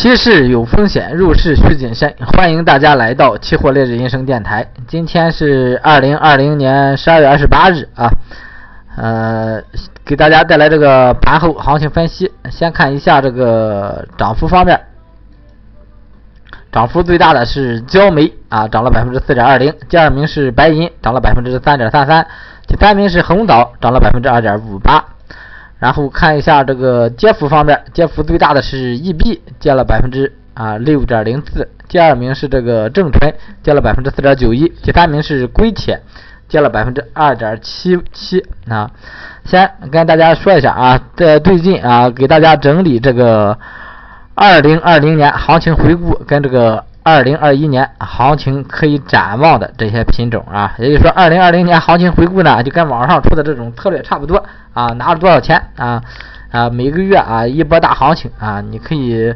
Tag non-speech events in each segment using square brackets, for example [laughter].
期市有风险，入市需谨慎。欢迎大家来到期货烈日人生电台。今天是二零二零年十二月二十八日啊，呃，给大家带来这个盘后行情分析。先看一下这个涨幅方面，涨幅最大的是焦煤啊，涨了百分之四点二零。第二名是白银，涨了百分之三点三三。第三名是红枣，涨了百分之二点五八。然后看一下这个跌幅方面，跌幅最大的是易币，跌了百分之啊六点零四。第二名是这个正纯，跌了百分之四点九一。第三名是硅铁，跌了百分之二点七七。啊，先跟大家说一下啊，在最近啊，给大家整理这个二零二零年行情回顾跟这个二零二一年行情可以展望的这些品种啊，也就是说二零二零年行情回顾呢，就跟网上出的这种策略差不多。啊，拿了多少钱啊？啊，每个月啊一波大行情啊，你可以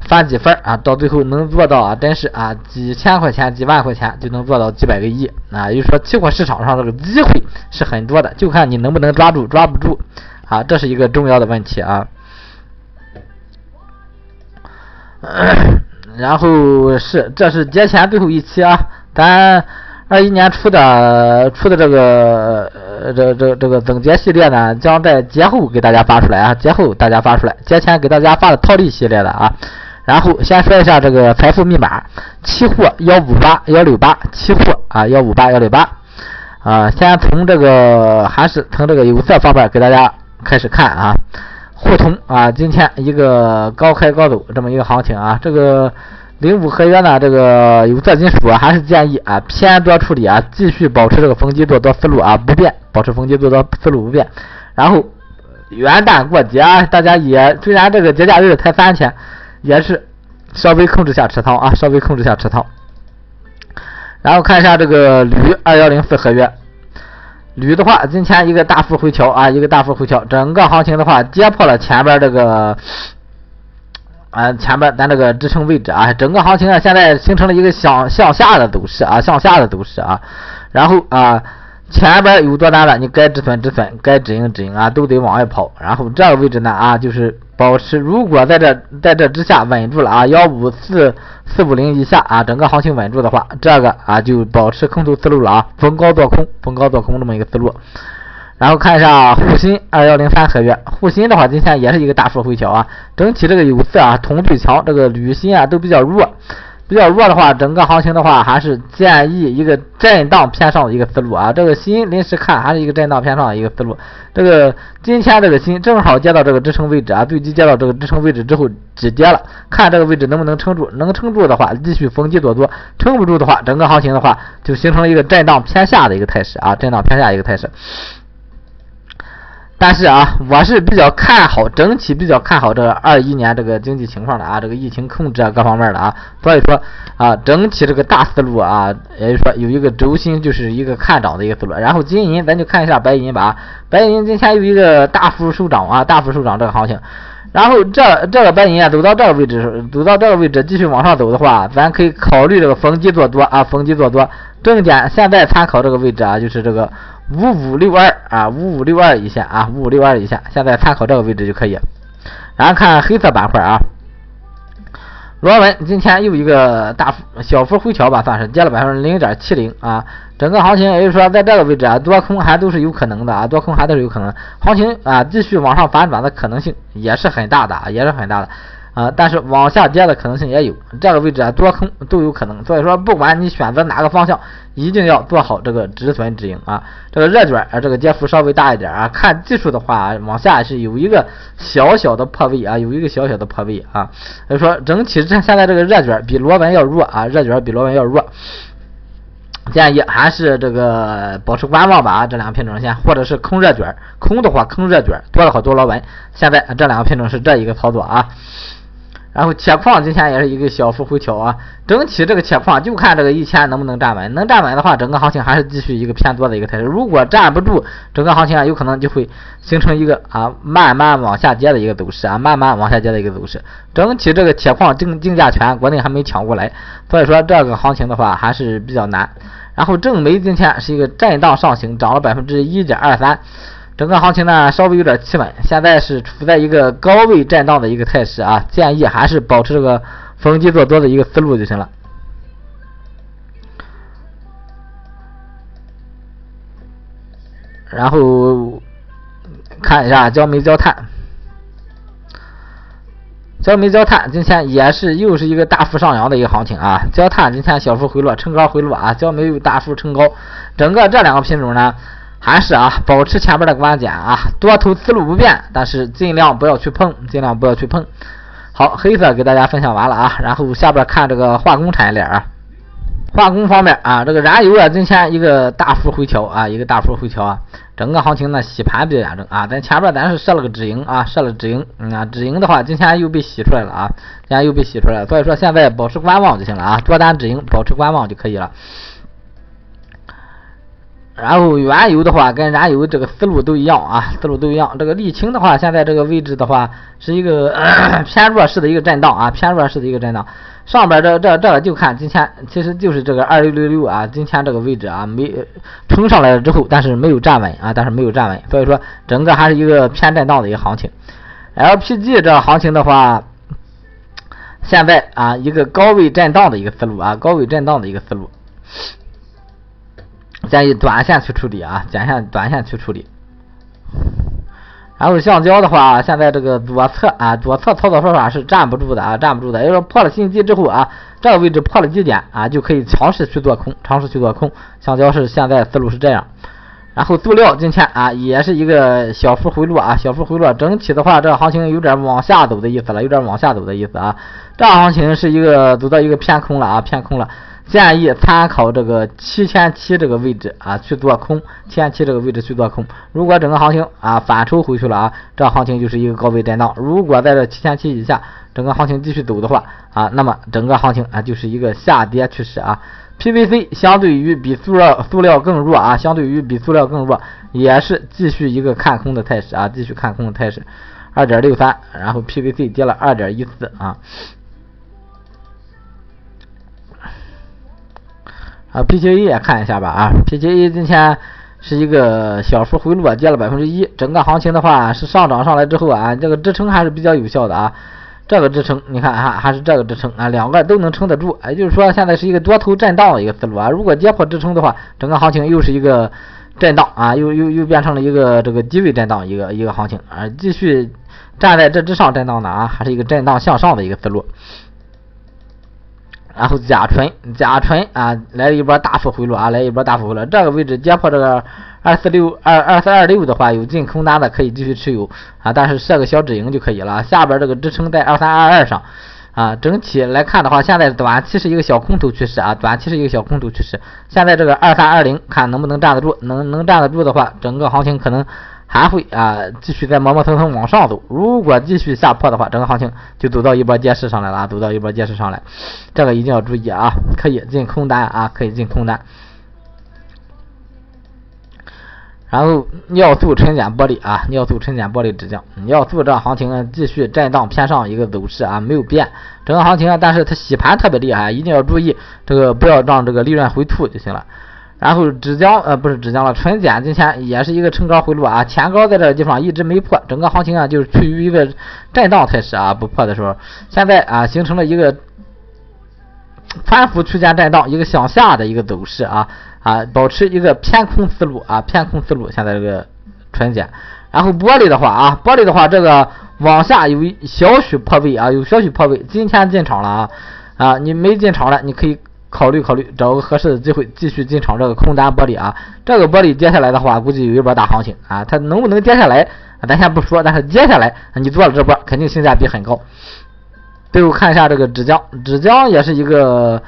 翻几番啊，到最后能做到啊，真是啊几千块钱、几万块钱就能做到几百个亿啊。也就是说，期货市场上这个机会是很多的，就看你能不能抓住，抓不住啊，这是一个重要的问题啊。然后是，这是节前最后一期啊，咱。二一年出的出的这个这这这个总结系列呢，将在节后给大家发出来啊，节后大家发出来，节前给大家发的套利系列的啊。然后先说一下这个财富密码，期货幺五八幺六八，期货啊幺五八幺六八啊。先从这个还是从这个有色方面给大家开始看啊，互通啊，今天一个高开高走这么一个行情啊，这个。零五合约呢，这个有色金属还是建议啊偏多处理啊，继续保持这个逢低做多思路啊不变，保持逢低做多思路不变。然后元旦过节，大家也虽然这个节假日才三天，也是稍微控制下持仓啊，稍微控制下持仓。然后看一下这个铝二幺零四合约，铝的话今天一个大幅回调啊，一个大幅回调，整个行情的话跌破了前边这个。啊，前边咱这个支撑位置啊，整个行情啊，现在形成了一个向向下的走势啊，向下的走势啊。然后啊，前边有多单了，你该止损止损，该止盈止盈啊，都得往外跑。然后这个位置呢啊，就是保持，如果在这在这之下稳住了啊，幺五四四五零以下啊，整个行情稳住的话，这个啊就保持空头思路了啊，逢高做空，逢高做空这么一个思路。然后看一下沪深二幺零三合约，沪深的话今天也是一个大幅回调啊，整体这个有色啊铜最强，这个铝锌啊都比较弱，比较弱的话，整个行情的话还是建议一个震荡偏上的一个思路啊，这个新临时看还是一个震荡偏上的一个思路，这个今天这个新正好接到这个支撑位置啊，最低接到这个支撑位置之后止跌了，看这个位置能不能撑住，能撑住的话继续逢低做多，撑不住的话，整个行情的话就形成了一个震荡偏下的一个态势啊，震荡偏下一个态势。但是啊，我是比较看好整体，比较看好这个二一年这个经济情况的啊，这个疫情控制啊各方面的啊，所以说啊，整体这个大思路啊，也就是说有一个轴心，就是一个看涨的一个思路。然后金银，咱就看一下白银吧，白银今天有一个大幅收涨啊，大幅收涨这个行情。然后这这个白银啊，走到这个位置，走到这个位置继续往上走的话，咱可以考虑这个逢低做多啊，逢低做多。重点现在参考这个位置啊，就是这个。五五六二啊，五五六二一下啊，五五六二一下，现在参考这个位置就可以。然后看黑色板块啊，螺纹今天又一个大幅小幅回调吧，算是跌了百分之零点七零啊。整个行情也就是说，在这个位置啊，多空还都是有可能的啊，多空还都是有可能，行情啊继续往上反转的可能性也是很大的，也是很大的。啊，但是往下跌的可能性也有，这个位置啊多空都有可能，所以说不管你选择哪个方向，一定要做好这个止损止盈啊。这个热卷啊，这个跌幅稍微大一点啊，看技术的话，往下是有一个小小的破位啊，有一个小小的破位啊。所以说整体这现在这个热卷比螺纹要弱啊，热卷比螺纹要弱，建议还是这个保持观望吧啊，这两个品种先，或者是空热卷，空的话空热卷，多了好多螺纹。现在这两个品种是这一个操作啊。然后铁矿今天也是一个小幅回调啊，整体这个铁矿就看这个一千能不能站稳，能站稳的话，整个行情还是继续一个偏多的一个态势。如果站不住，整个行情啊有可能就会形成一个啊慢慢往下跌的一个走势啊，慢慢往下跌的一个走势。整体这个铁矿竞竞价权国内还没抢过来，所以说这个行情的话还是比较难。然后正煤今天是一个震荡上行，涨了百分之一点二三。整个行情呢稍微有点企稳，现在是处在一个高位震荡的一个态势啊，建议还是保持这个逢低做多的一个思路就行了。然后看一下焦煤焦炭。焦煤焦炭今天也是又是一个大幅上扬的一个行情啊，焦炭今天小幅回落，冲高回落啊，焦煤又大幅冲高，整个这两个品种呢，还是啊保持前边的观点啊，多头思路不变，但是尽量不要去碰，尽量不要去碰。好，黑色给大家分享完了啊，然后下边看这个化工产业链啊。化工方面啊，这个燃油啊，今天一个大幅回调啊，一个大幅回调啊，整个行情呢洗盘比较严重啊。咱前边咱是设了个止盈啊，设了止盈，啊，止盈的话，今天又被洗出来了啊，今天又被洗出来了，所以说现在保持观望就行了啊，多单止盈，保持观望就可以了。然后原油的话，跟燃油这个思路都一样啊，思路都一样。这个沥青的话，现在这个位置的话，是一个 [clears throat] 偏弱势的一个震荡啊，偏弱势的一个震荡。上边这这这就看今天，其实就是这个二六六六啊，今天这个位置啊，没冲上来了之后，但是没有站稳啊，但是没有站稳，所以说整个还是一个偏震荡的一个行情。LPG 这行情的话，现在啊一个高位震荡的一个思路啊，高位震荡的一个思路，建议短线去处理啊，短线短线去处理。然后橡胶的话，现在这个左侧啊，左侧操作方法是站不住的啊，站不住的。要说破了新低之后啊，这个位置破了低点啊，就可以尝试去做空，尝试去做空。橡胶是现在思路是这样。然后塑料今天啊，也是一个小幅回落啊，小幅回落。整体的话，这个行情有点往下走的意思了，有点往下走的意思啊。这行情是一个走到一个偏空了啊，偏空了。建议参考这个七千七这个位置啊去做空，七千七这个位置去做空。如果整个行情啊反抽回去了啊，这行情就是一个高位震荡。如果在这七千七以下，整个行情继续走的话啊，那么整个行情啊就是一个下跌趋势啊。PVC 相对于比塑料塑料更弱啊，相对于比塑料更弱，也是继续一个看空的态势啊，继续看空的态势。二点六三，然后 PVC 跌了二点一四啊。啊，PQA 也看一下吧啊，PQA 今天是一个小幅回落，跌了百分之一。整个行情的话是上涨上来之后啊，这个支撑还是比较有效的啊。这个支撑你看哈，还是这个支撑啊，两个都能撑得住。也就是说现在是一个多头震荡的一个思路啊。如果跌破支撑的话，整个行情又是一个震荡啊，又又又变成了一个这个低位震荡一个一个行情啊，继续站在这之上震荡的啊，还是一个震荡向上的一个思路。然后甲醇，甲醇啊，来了一波大幅回落啊，来一波大幅回落。这个位置跌破这个二四六二二四二六的话，有进空单的可以继续持有啊，但是设个小止盈就可以了。下边这个支撑在二三二二上啊，整体来看的话，现在短期是一个小空头趋势啊，短期是一个小空头趋势。现在这个二三二零，看能不能站得住，能能站得住的话，整个行情可能。还会啊继续再磨磨蹭蹭往上走，如果继续下破的话，整个行情就走到一波跌势上来了，走到一波跌势上来，这个一定要注意啊，可以进空单啊，可以进空单。然后尿素沉减玻璃啊，尿素沉减玻璃止降，尿素这行情继续震荡偏上一个走势啊，没有变，整个行情啊，但是它洗盘特别厉害，一定要注意这个不要让这个利润回吐就行了。然后纸浆呃不是纸浆了，纯碱今天也是一个冲高回落啊，前高在这个地方一直没破，整个行情啊就是处于一个震荡态势啊，不破的时候，现在啊形成了一个反复区间震荡，一个向下的一个走势啊啊，保持一个偏空思路啊，偏空思路，现在这个纯碱，然后玻璃的话啊，玻璃的话这个往下有一小许破位啊，有小许破位，今天进场了啊啊，你没进场了，你可以。考虑考虑，找个合适的机会继续进场这个空单玻璃啊。这个玻璃跌下来的话，估计有一波大行情啊。它能不能跌下来，咱先不说，但是跌下来，你做了这波，肯定性价比很高。最后看一下这个纸浆，纸浆也是一个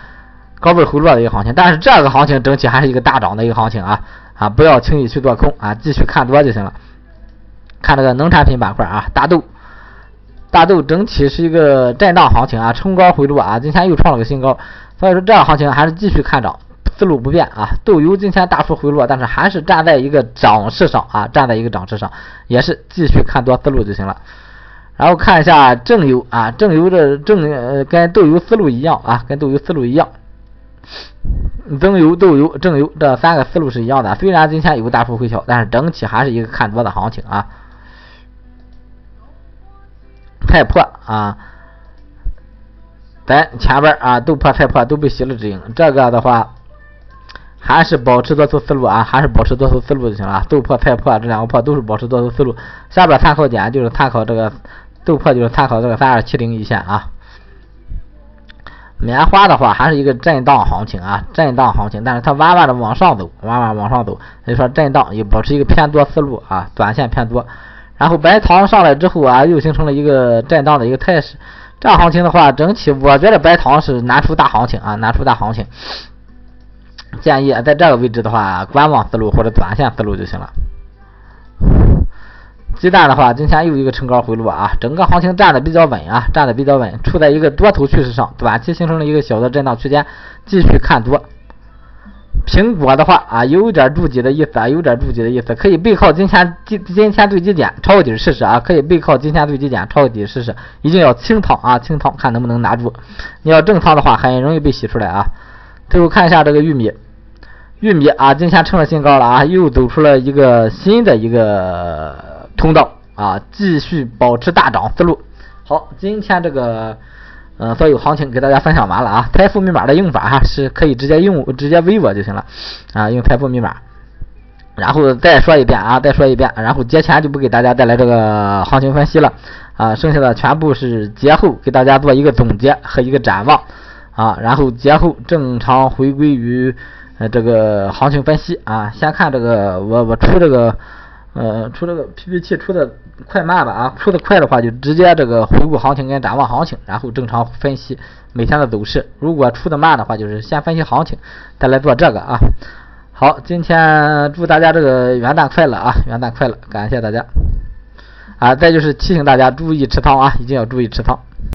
高位回落的一个行情，但是这个行情整体还是一个大涨的一个行情啊啊！不要轻易去做空啊，继续看多就行了。看这个农产品板块啊，大豆，大豆整体是一个震荡行情啊，冲高回落啊，今天又创了个新高。所以说，这样行情还是继续看涨，思路不变啊。豆油今天大幅回落，但是还是站在一个涨势上啊，站在一个涨势上，也是继续看多思路就行了。然后看一下正油啊，正油的正呃跟豆油思路一样啊，跟豆油思路一样。增油、豆油、正油这三个思路是一样的。虽然今天有大幅回调，但是整体还是一个看多的行情啊。太破啊，咱前边啊都破菜破都被洗了止盈，这个的话还是保持多头思路啊，还是保持多头思路就行了。豆破菜破这两个破都是保持多头思路，下边参考点就是参考这个豆破就是参考这个三二七零一线啊。棉花的话还是一个震荡行情啊，震荡行情，但是它慢慢的往上走，慢慢往上走，所以说震荡也保持一个偏多思路啊，短线偏多。然后白糖上来之后啊，又形成了一个震荡的一个态势。这样行情的话，整体我觉得白糖是难出大行情啊，难出大行情。建议在这个位置的话，观望思路或者短线思路就行了。鸡蛋的话，今天又一个冲高回落啊，整个行情站的比较稳啊，站的比较稳，处在一个多头趋势上，短期形成了一个小的震荡区间，继续看多。苹果的话啊，有点筑底的意思啊，有点筑底的意思，可以背靠今天今今天最低点抄底试试啊，可以背靠今天最低点抄底试试，一定要清仓啊，清仓看能不能拿住。你要正仓的话，很容易被洗出来啊。最后看一下这个玉米。玉米啊，今天创了新高了啊，又走出了一个新的一个通道啊，继续保持大涨思路。好，今天这个呃所有行情给大家分享完了啊，财富密码的用法哈是可以直接用直接微我就行了啊，用财富密码。然后再说一遍啊，再说一遍，然后节前就不给大家带来这个行情分析了啊，剩下的全部是节后给大家做一个总结和一个展望啊，然后节后正常回归于。呃，这个行情分析啊，先看这个，我我出这个，呃，出这个 PPT 出的快慢吧啊，出的快的话就直接这个回顾行情跟展望行情，然后正常分析每天的走势。如果出的慢的话，就是先分析行情，再来做这个啊。好，今天祝大家这个元旦快乐啊，元旦快乐，感谢大家。啊，再就是提醒大家注意持仓啊，一定要注意持仓。